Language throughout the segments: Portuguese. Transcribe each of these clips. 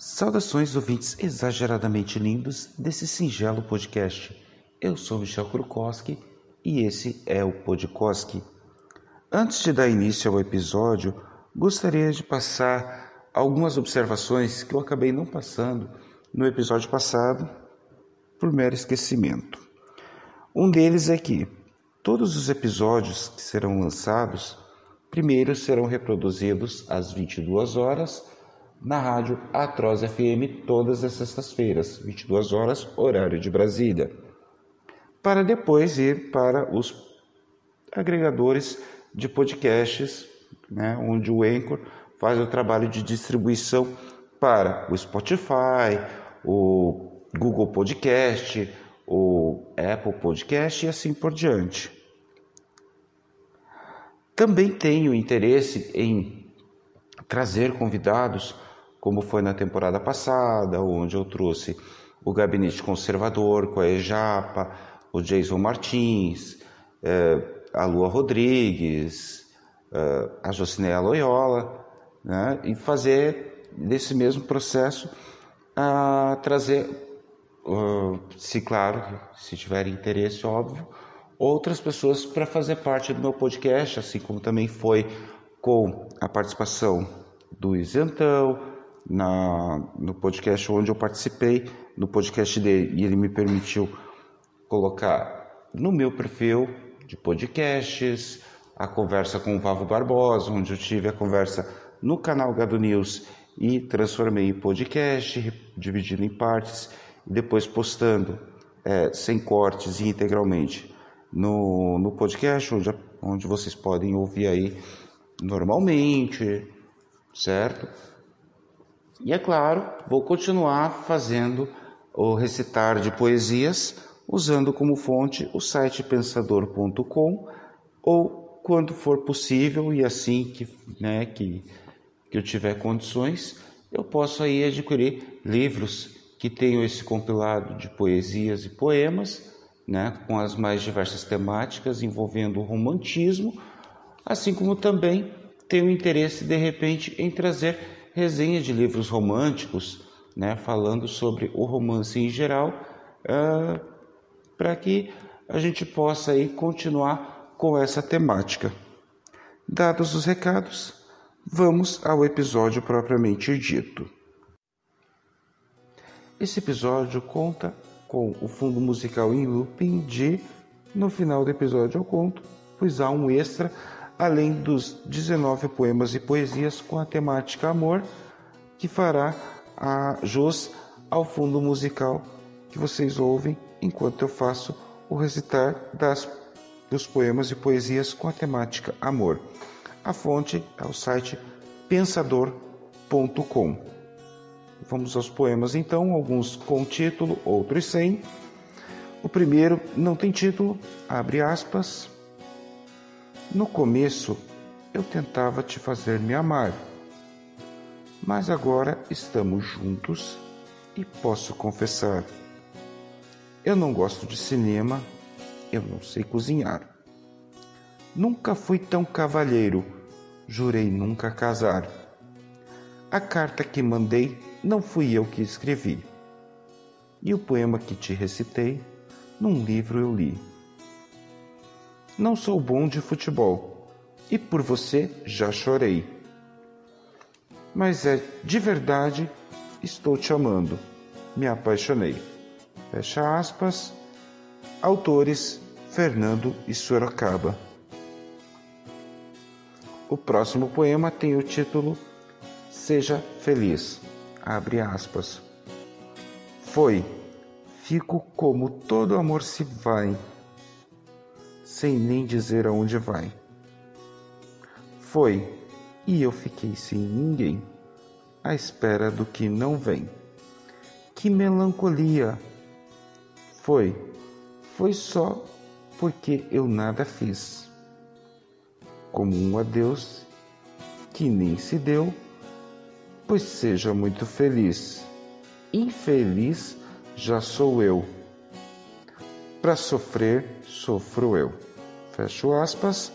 Saudações ouvintes exageradamente lindos desse singelo podcast. Eu sou Michel Krukowski e esse é o Podkoski. Antes de dar início ao episódio, gostaria de passar algumas observações que eu acabei não passando no episódio passado por mero esquecimento. Um deles é que todos os episódios que serão lançados primeiro serão reproduzidos às 22 horas na rádio Atroz FM todas as sextas-feiras, 22 horas, horário de Brasília, para depois ir para os agregadores de podcasts, né, onde o Anchor faz o trabalho de distribuição para o Spotify, o Google Podcast, o Apple Podcast e assim por diante. Também tenho interesse em trazer convidados como foi na temporada passada, onde eu trouxe o Gabinete Conservador com a Ejapa, o Jason Martins, eh, a Lua Rodrigues, eh, a Jocineia Loyola, né? e fazer desse mesmo processo a trazer, se claro, se tiver interesse, óbvio, outras pessoas para fazer parte do meu podcast, assim como também foi com a participação do Isentão, na, no podcast onde eu participei, no podcast dele, e ele me permitiu colocar no meu perfil de podcasts, a conversa com o Vavo Barbosa, onde eu tive a conversa no canal Gado News e transformei em podcast, dividido em partes, e depois postando é, sem cortes e integralmente no, no podcast, onde, onde vocês podem ouvir aí normalmente, certo? E é claro, vou continuar fazendo o recitar de poesias usando como fonte o site pensador.com ou quando for possível e assim que, né, que, que eu tiver condições, eu posso aí adquirir livros que tenham esse compilado de poesias e poemas, né, com as mais diversas temáticas envolvendo o romantismo, assim como também tenho interesse de repente em trazer resenha de livros românticos, né, falando sobre o romance em geral, uh, para que a gente possa aí continuar com essa temática. Dados os recados, vamos ao episódio propriamente dito. Esse episódio conta com o fundo musical em looping de No final do episódio eu conto, pois há um extra além dos 19 poemas e poesias com a temática amor, que fará a jus ao fundo musical que vocês ouvem enquanto eu faço o recitar das, dos poemas e poesias com a temática amor. A fonte é o site pensador.com. Vamos aos poemas então, alguns com título, outros sem. O primeiro não tem título, abre aspas. No começo, eu tentava te fazer me amar, mas agora estamos juntos e posso confessar: eu não gosto de cinema, eu não sei cozinhar. Nunca fui tão cavalheiro, jurei nunca casar. A carta que mandei não fui eu que escrevi, e o poema que te recitei, num livro eu li. Não sou bom de futebol e por você já chorei. Mas é de verdade, estou te amando, me apaixonei. Fecha aspas. Autores Fernando e Sorocaba. O próximo poema tem o título Seja Feliz. Abre aspas. Foi, fico como todo amor se vai sem nem dizer aonde vai. Foi, e eu fiquei sem ninguém, à espera do que não vem. Que melancolia! Foi, foi só porque eu nada fiz. Como um adeus que nem se deu, pois seja muito feliz. Infeliz já sou eu. Para sofrer, sofro eu. Fecho aspas.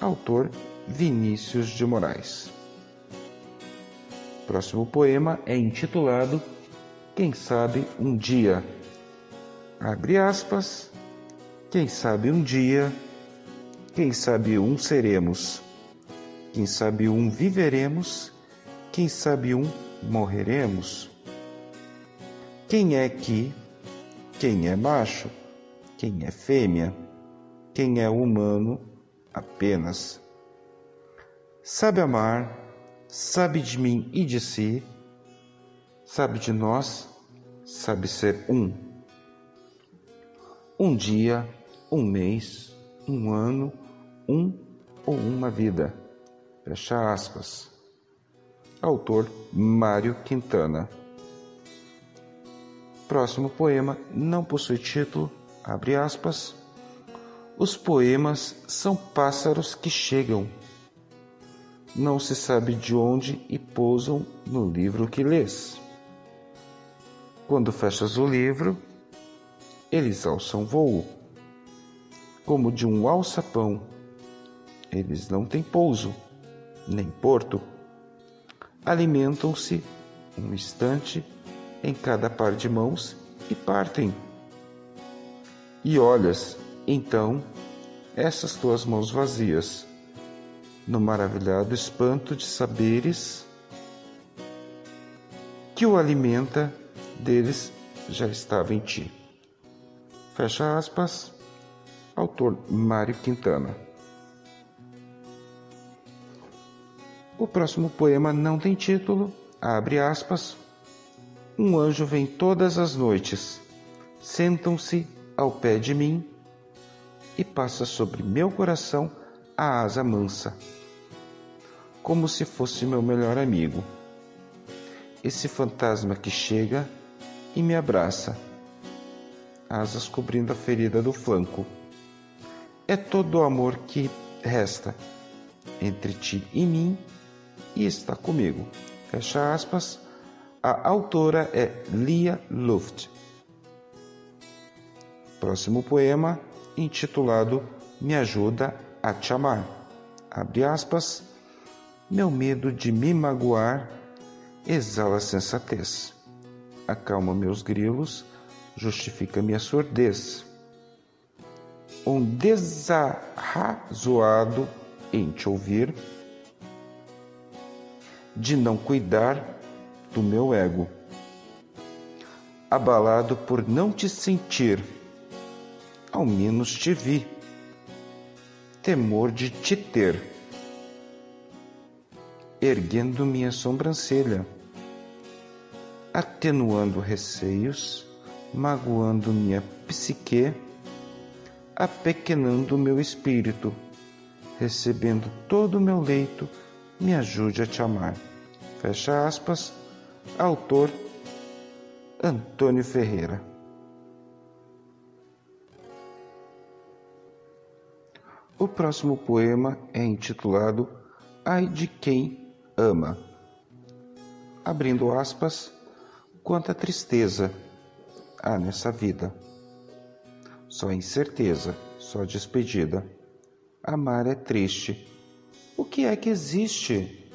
Autor Vinícius de Moraes. Próximo poema é intitulado Quem sabe um dia. Abre aspas. Quem sabe um dia, quem sabe um seremos, quem sabe um viveremos, quem sabe um morreremos. Quem é que, quem é macho, quem é fêmea, quem é humano apenas. Sabe amar, sabe de mim e de si, sabe de nós, sabe ser um. Um dia, um mês, um ano, um ou uma vida. Fecha aspas. Autor Mário Quintana. Próximo poema não possui título, abre aspas. Os poemas são pássaros que chegam. Não se sabe de onde e pousam no livro que lês. Quando fechas o livro, eles alçam voo como de um alçapão. Eles não têm pouso, nem porto. Alimentam-se um instante em cada par de mãos e partem. E olhas, então, essas tuas mãos vazias, no maravilhado espanto de saberes que o alimenta deles já estava em ti. Fecha aspas autor Mário Quintana. O próximo poema não tem título, abre aspas. Um anjo vem todas as noites, sentam-se ao pé de mim e passa sobre meu coração a asa mansa, como se fosse meu melhor amigo. Esse fantasma que chega e me abraça, asas cobrindo a ferida do flanco é todo o amor que resta entre ti e mim e está comigo. Fecha aspas. A autora é Lia Luft. Próximo poema, intitulado Me Ajuda a Te Amar. Abre aspas. Meu medo de me magoar exala sensatez. Acalma meus grilos, justifica minha surdez um desarrazoado em te ouvir, de não cuidar do meu ego, abalado por não te sentir, ao menos te vi, temor de te ter, erguendo minha sobrancelha, atenuando receios, magoando minha psique. Apequenando meu espírito, recebendo todo o meu leito, me ajude a te amar. Fecha aspas, autor Antônio Ferreira. O próximo poema é intitulado Ai de quem ama. Abrindo aspas, quanta tristeza há nessa vida só incerteza, só despedida. Amar é triste. O que é que existe?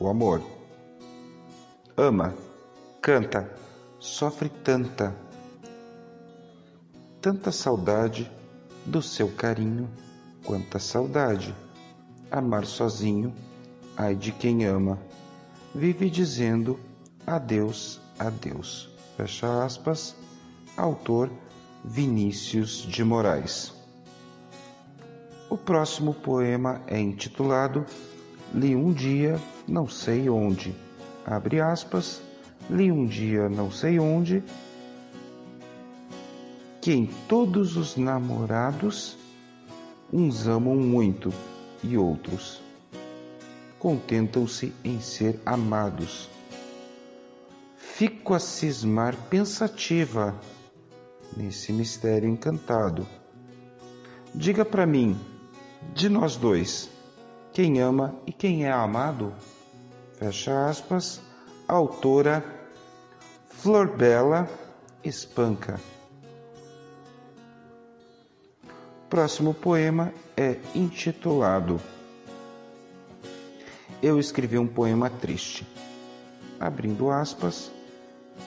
O amor. Ama, canta, sofre tanta, tanta saudade do seu carinho, quanta saudade. Amar sozinho, ai de quem ama, vive dizendo adeus, adeus. Fecha aspas. Autor Vinícius de Moraes. O próximo poema é intitulado Li um dia, não sei onde. Abre aspas. Li um dia, não sei onde. Que em todos os namorados, uns amam muito e outros contentam-se em ser amados. Fico a cismar pensativa nesse mistério encantado. Diga para mim, de nós dois, quem ama e quem é amado? Fecha aspas, autora Flor Bela Espanca. Próximo poema é intitulado Eu escrevi um poema triste. abrindo aspas,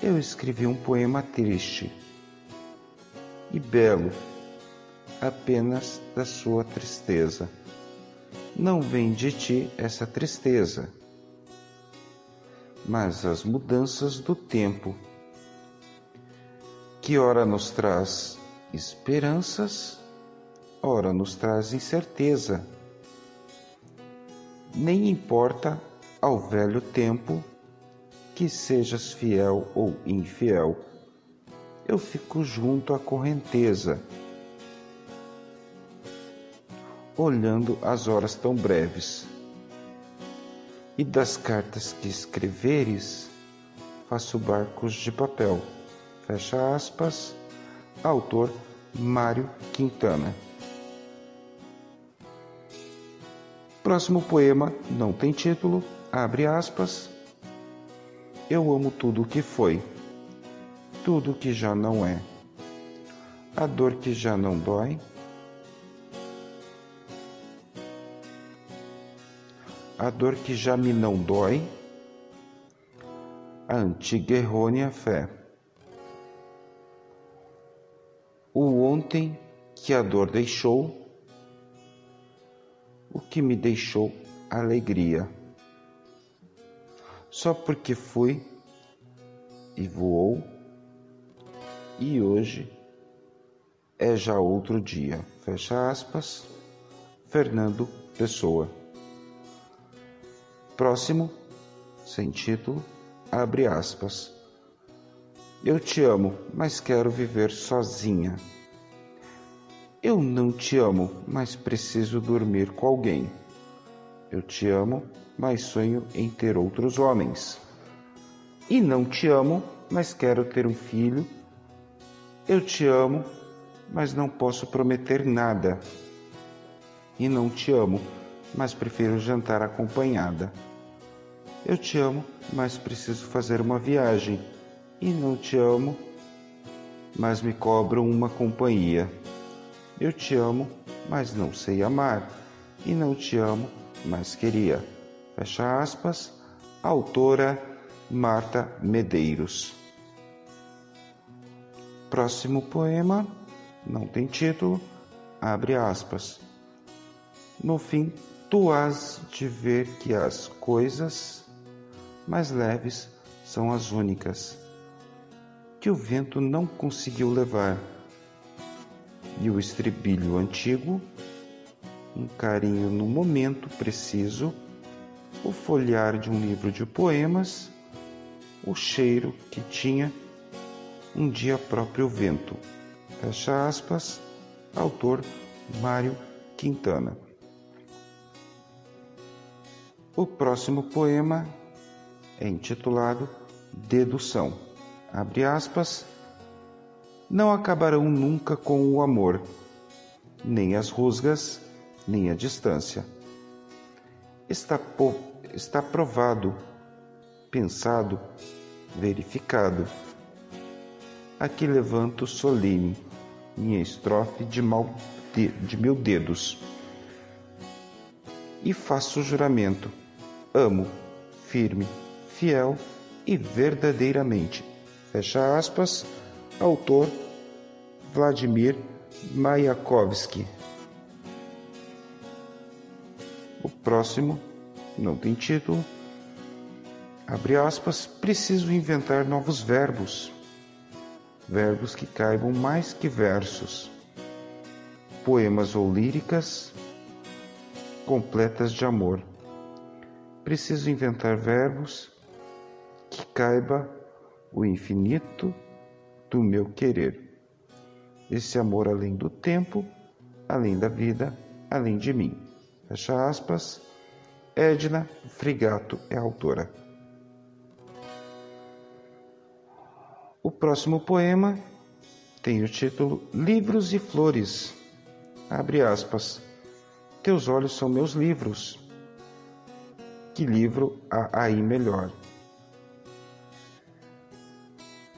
eu escrevi um poema triste e belo, apenas da sua tristeza. Não vem de ti essa tristeza, mas as mudanças do tempo, que ora nos traz esperanças, ora nos traz incerteza. Nem importa ao velho tempo que sejas fiel ou infiel, eu fico junto à correnteza, olhando as horas tão breves. E das cartas que escreveres, faço barcos de papel. Fecha aspas. Autor Mário Quintana. Próximo poema não tem título, abre aspas. Eu amo tudo o que foi, tudo que já não é. A dor que já não dói. A dor que já me não dói. A antiga errônea fé. O ontem que a dor deixou, o que me deixou alegria. Só porque fui e voou, e hoje é já outro dia. Fecha aspas. Fernando Pessoa. Próximo, sem título, abre aspas. Eu te amo, mas quero viver sozinha. Eu não te amo, mas preciso dormir com alguém. Eu te amo, mas sonho em ter outros homens. E não te amo, mas quero ter um filho. Eu te amo, mas não posso prometer nada. E não te amo, mas prefiro jantar acompanhada. Eu te amo, mas preciso fazer uma viagem e não te amo, mas me cobram uma companhia. Eu te amo, mas não sei amar, e não te amo, mas queria. Fecha aspas, autora Marta Medeiros. Próximo poema, não tem título, abre aspas. No fim, tu has de ver que as coisas mais leves são as únicas que o vento não conseguiu levar. E o estribilho antigo, um carinho no momento preciso, o folhear de um livro de poemas, o cheiro que tinha um dia próprio vento. Fecha aspas, autor Mário Quintana. O próximo poema é intitulado Dedução abre aspas, não acabarão nunca com o amor, nem as rusgas, nem a distância. Está, está provado, pensado, verificado. Aqui levanto solene minha estrofe de, mal de, de mil dedos e faço juramento: amo, firme, fiel e verdadeiramente Fecha aspas. Autor Vladimir Mayakovsky. O próximo não tem título. Abre aspas. Preciso inventar novos verbos. Verbos que caibam mais que versos. Poemas ou líricas completas de amor. Preciso inventar verbos que caiba o infinito do meu querer. Esse amor além do tempo, além da vida, além de mim. Fecha aspas. Edna Frigato é autora. O próximo poema tem o título Livros e Flores. Abre aspas. Teus olhos são meus livros. Que livro há aí melhor?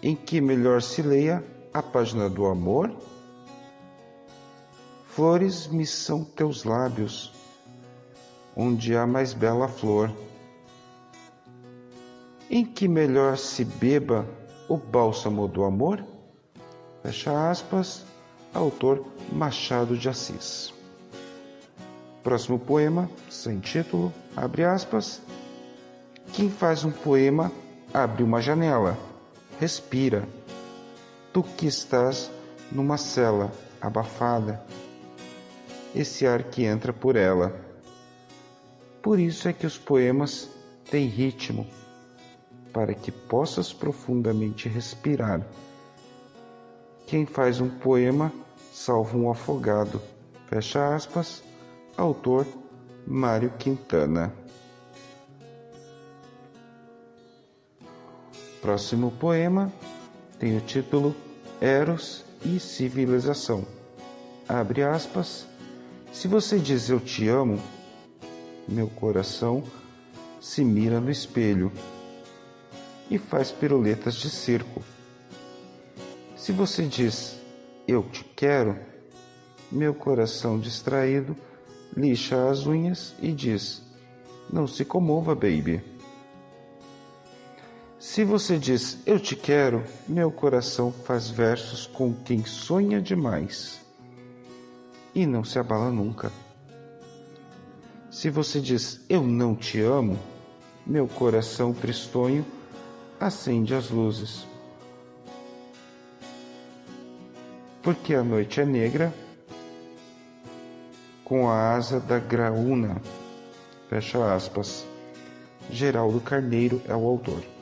Em que melhor se leia a página do amor? Flores me são teus lábios, onde há mais bela flor. em que melhor se beba o bálsamo do amor? Fecha aspas, autor Machado de Assis. Próximo poema, sem título, abre aspas. Quem faz um poema abre uma janela, respira. Tu que estás numa cela abafada, esse ar que entra por ela. Por isso é que os poemas têm ritmo, para que possas profundamente respirar. Quem faz um poema salva um afogado. Fecha aspas. Autor Mário Quintana. Próximo poema tem o título Eros e Civilização. Abre aspas. Se você diz eu te amo, meu coração se mira no espelho e faz piruletas de circo. Se você diz eu te quero, meu coração distraído lixa as unhas e diz: Não se comova, baby. Se você diz eu te quero, meu coração faz versos com quem sonha demais e não se abala nunca. Se você diz eu não te amo, meu coração tristonho acende as luzes. Porque a noite é negra com a asa da graúna. Fecha aspas. Geraldo Carneiro é o autor.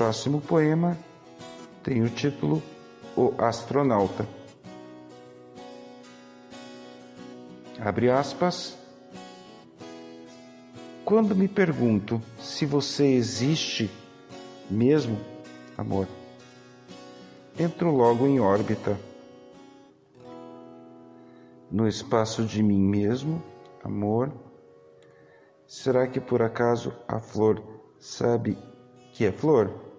Próximo poema tem o título O Astronauta. Abre aspas. Quando me pergunto se você existe mesmo, amor, entro logo em órbita. No espaço de mim mesmo, amor, será que por acaso a flor sabe que é flor?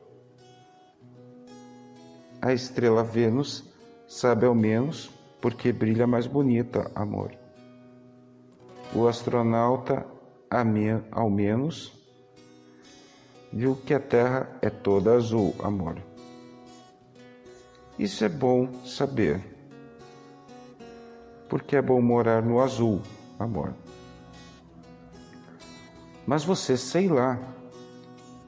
A estrela Vênus sabe ao menos porque brilha mais bonita, amor. O astronauta, ao menos, viu que a Terra é toda azul, amor. Isso é bom saber. Porque é bom morar no azul, amor. Mas você, sei lá,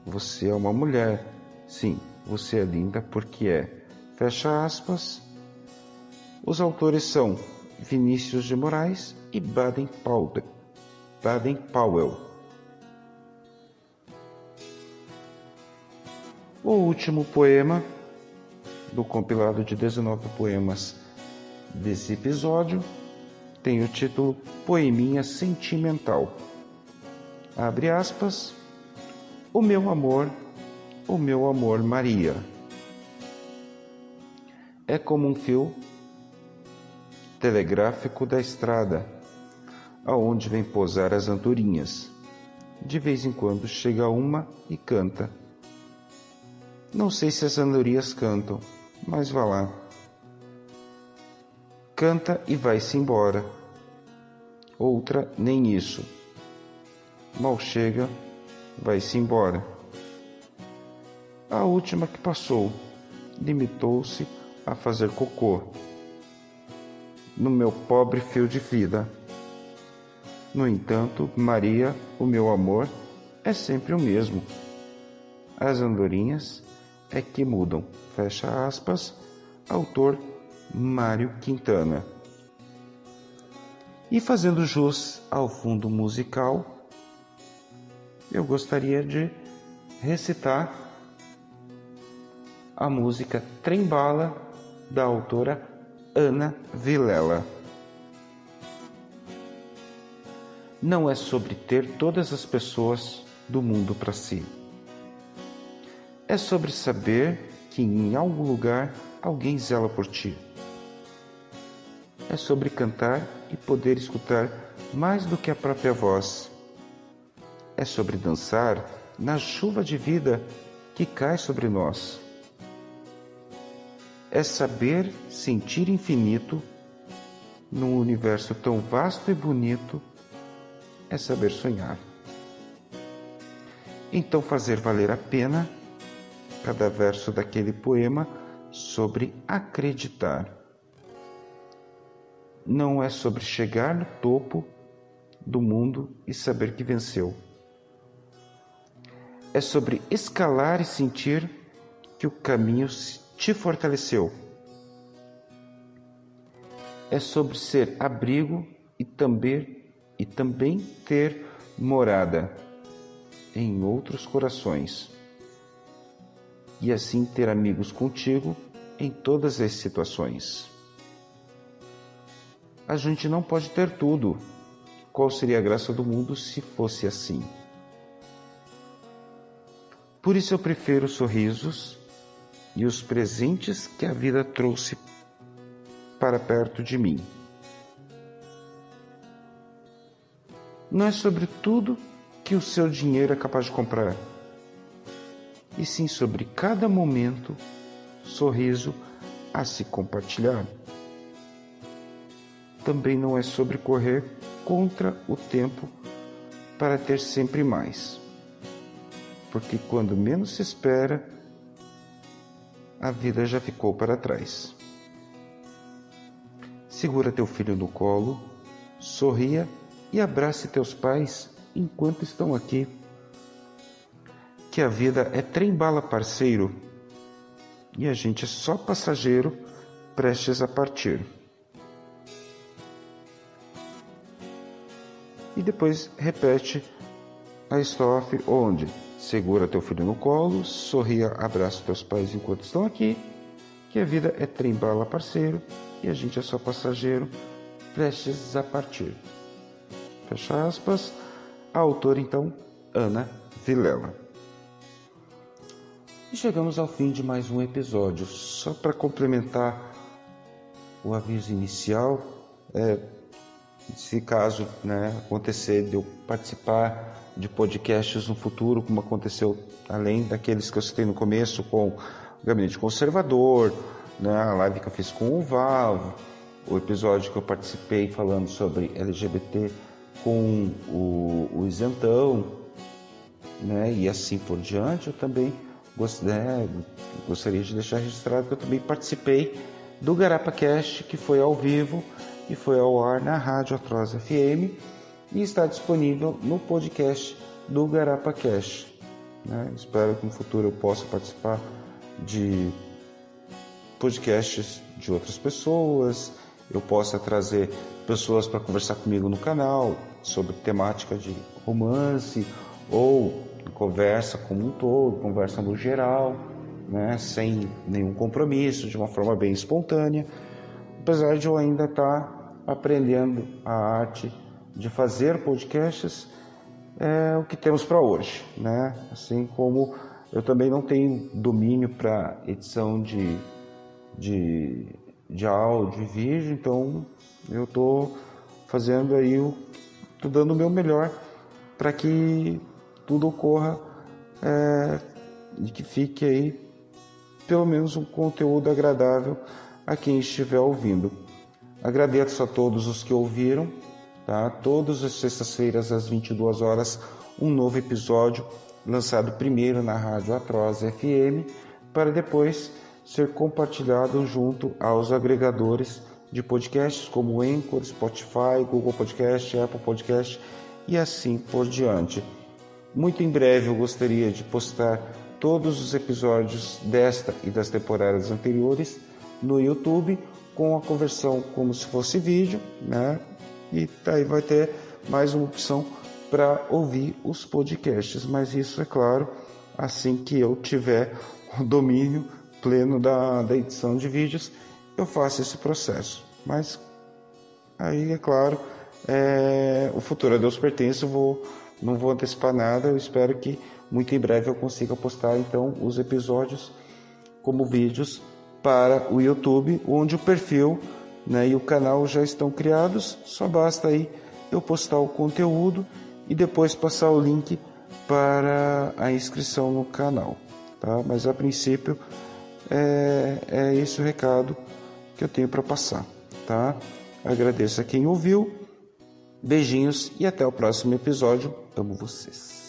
você é uma mulher. Sim, você é linda porque é. Fecha aspas. Os autores são Vinícius de Moraes e Baden Powell. Baden Powell. O último poema do compilado de 19 poemas desse episódio tem o título Poeminha Sentimental. Abre aspas. O meu amor, o meu amor Maria. É como um fio telegráfico da estrada, aonde vem pousar as andorinhas. De vez em quando chega uma e canta. Não sei se as andorinhas cantam, mas vá lá. Canta e vai-se embora. Outra nem isso. Mal chega, vai-se embora. A última que passou limitou-se a fazer cocô no meu pobre fio de vida. No entanto, Maria, o meu amor, é sempre o mesmo. As andorinhas é que mudam. Fecha aspas. Autor Mário Quintana. E fazendo jus ao fundo musical, eu gostaria de recitar a música Trembala da autora Ana Vilela. Não é sobre ter todas as pessoas do mundo para si. É sobre saber que em algum lugar alguém zela por ti. É sobre cantar e poder escutar mais do que a própria voz. É sobre dançar na chuva de vida que cai sobre nós é saber sentir infinito num universo tão vasto e bonito, é saber sonhar. então fazer valer a pena cada verso daquele poema sobre acreditar. Não é sobre chegar no topo do mundo e saber que venceu. É sobre escalar e sentir que o caminho te fortaleceu. É sobre ser abrigo e também, e também ter morada em outros corações. E assim ter amigos contigo em todas as situações. A gente não pode ter tudo. Qual seria a graça do mundo se fosse assim? Por isso eu prefiro sorrisos e os presentes que a vida trouxe para perto de mim. Não é sobre tudo que o seu dinheiro é capaz de comprar, e sim sobre cada momento, sorriso a se compartilhar. Também não é sobre correr contra o tempo para ter sempre mais, porque quando menos se espera, a vida já ficou para trás. Segura teu filho no colo, sorria e abrace teus pais enquanto estão aqui. Que a vida é trem-bala parceiro e a gente é só passageiro prestes a partir. E depois repete a estrofe onde Segura teu filho no colo, sorria, abraça teus pais enquanto estão aqui, que a vida é trem-bala parceiro e a gente é só passageiro, prestes a partir. Fecha aspas. A autora, então, Ana Vilela. E chegamos ao fim de mais um episódio. Só para complementar o aviso inicial, é, se caso né, acontecer de eu participar de podcasts no futuro, como aconteceu além daqueles que eu citei no começo com o Gabinete Conservador, né, a live que eu fiz com o Valvo, o episódio que eu participei falando sobre LGBT com o, o Isentão, né, e assim por diante, eu também né, gostaria de deixar registrado que eu também participei do Garapa Cast, que foi ao vivo e foi ao ar na Rádio Atroz FM e está disponível no podcast do Garapa Cash. Né? Espero que no futuro eu possa participar de podcasts de outras pessoas, eu possa trazer pessoas para conversar comigo no canal sobre temática de romance ou conversa como um todo, conversa no geral, né? sem nenhum compromisso, de uma forma bem espontânea, apesar de eu ainda estar tá aprendendo a arte de fazer podcasts é o que temos para hoje, né? Assim como eu também não tenho domínio para edição de, de, de áudio e vídeo, então eu estou fazendo aí, estou dando o meu melhor para que tudo ocorra é, e que fique aí pelo menos um conteúdo agradável a quem estiver ouvindo. Agradeço a todos os que ouviram tá? Todas as sextas-feiras às 22 horas, um novo episódio lançado primeiro na Rádio Atroz FM, para depois ser compartilhado junto aos agregadores de podcasts como Anchor, Spotify, Google Podcast, Apple Podcast e assim por diante. Muito em breve eu gostaria de postar todos os episódios desta e das temporadas anteriores no YouTube com a conversão como se fosse vídeo, né? E aí vai ter mais uma opção para ouvir os podcasts. Mas isso é claro, assim que eu tiver o domínio pleno da, da edição de vídeos, eu faço esse processo. Mas aí é claro, é, o futuro a Deus pertence, eu vou, não vou antecipar nada, eu espero que muito em breve eu consiga postar então os episódios como vídeos para o YouTube, onde o perfil né, e o canal já estão criados, só basta aí eu postar o conteúdo e depois passar o link para a inscrição no canal, tá? Mas a princípio é, é esse o recado que eu tenho para passar, tá? Agradeço a quem ouviu, beijinhos e até o próximo episódio. Amo vocês.